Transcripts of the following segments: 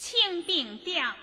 清定调。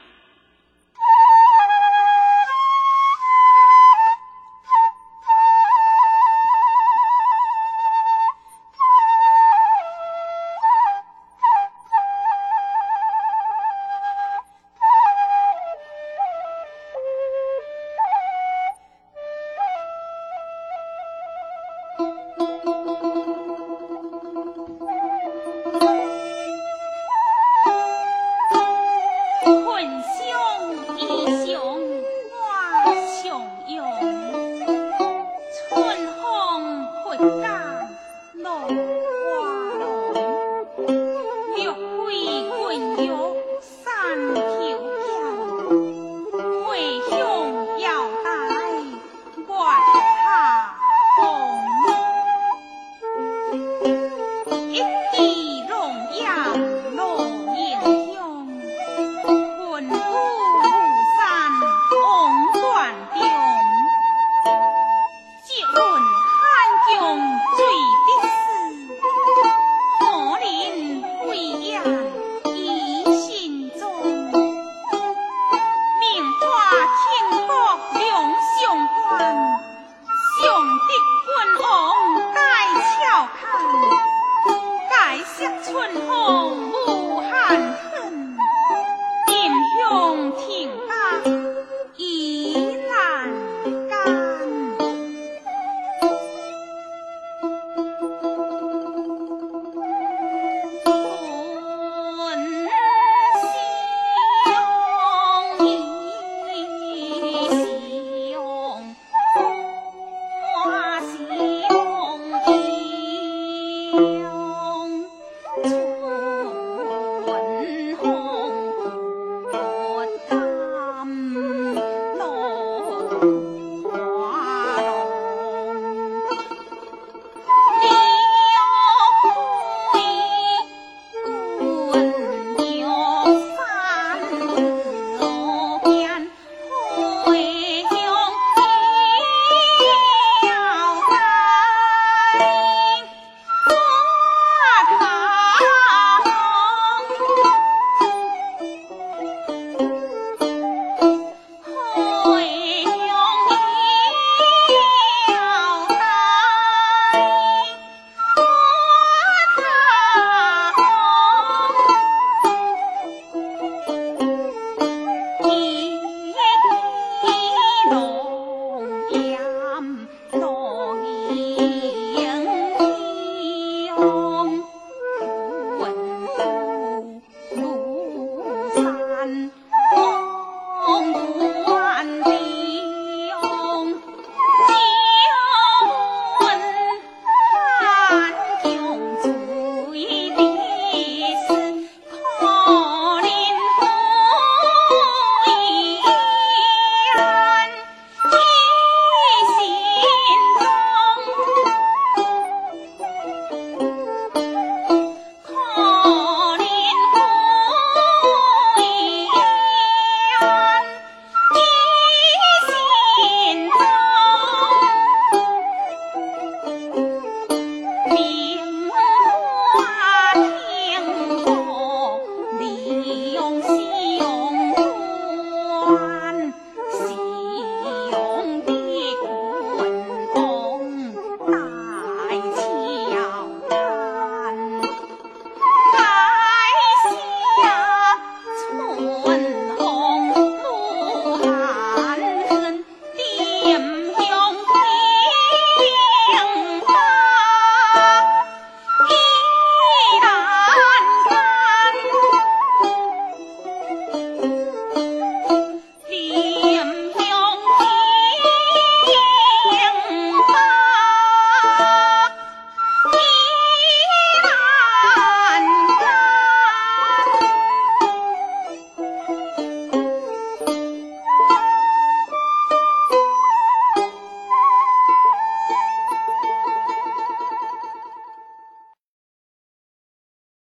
Thank you.